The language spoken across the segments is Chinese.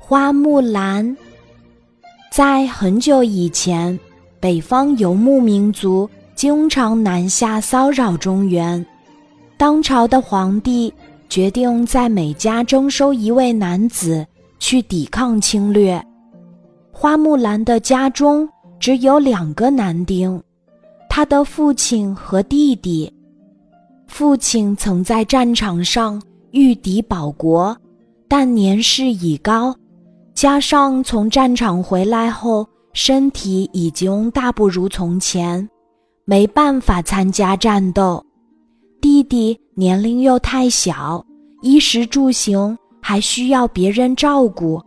花木兰。在很久以前，北方游牧民族经常南下骚扰中原。当朝的皇帝决定在每家征收一位男子去抵抗侵略。花木兰的家中只有两个男丁，他的父亲和弟弟。父亲曾在战场上御敌保国，但年事已高，加上从战场回来后身体已经大不如从前，没办法参加战斗。弟弟年龄又太小，衣食住行还需要别人照顾，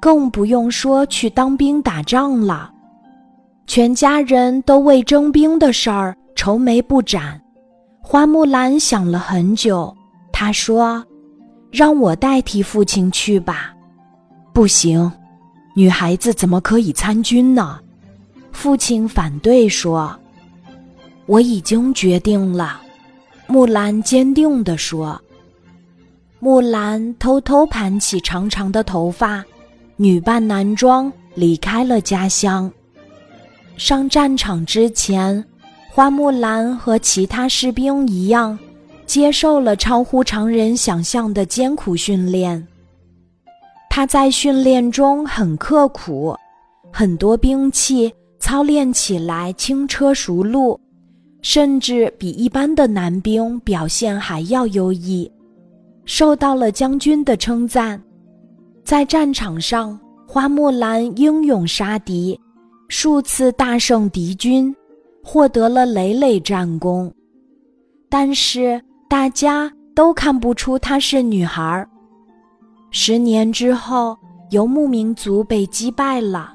更不用说去当兵打仗了。全家人都为征兵的事儿愁眉不展。花木兰想了很久，她说：“让我代替父亲去吧。”“不行，女孩子怎么可以参军呢？”父亲反对说。“我已经决定了。”木兰坚定地说。木兰偷偷盘起长长的头发，女扮男装离开了家乡。上战场之前。花木兰和其他士兵一样，接受了超乎常人想象的艰苦训练。他在训练中很刻苦，很多兵器操练起来轻车熟路，甚至比一般的男兵表现还要优异，受到了将军的称赞。在战场上，花木兰英勇杀敌，数次大胜敌军。获得了累累战功，但是大家都看不出她是女孩儿。十年之后，游牧民族被击败了，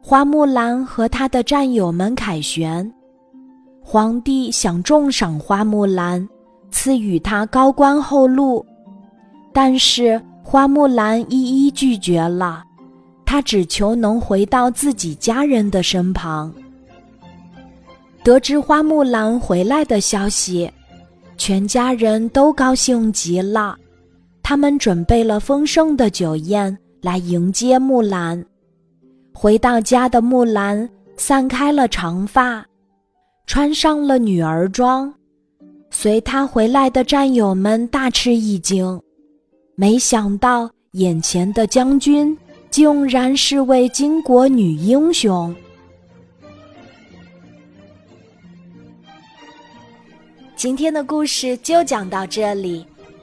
花木兰和她的战友们凯旋。皇帝想重赏花木兰，赐予她高官厚禄，但是花木兰一一拒绝了，她只求能回到自己家人的身旁。得知花木兰回来的消息，全家人都高兴极了。他们准备了丰盛的酒宴来迎接木兰。回到家的木兰散开了长发，穿上了女儿装。随她回来的战友们大吃一惊，没想到眼前的将军竟然是位巾帼女英雄。今天的故事就讲到这里，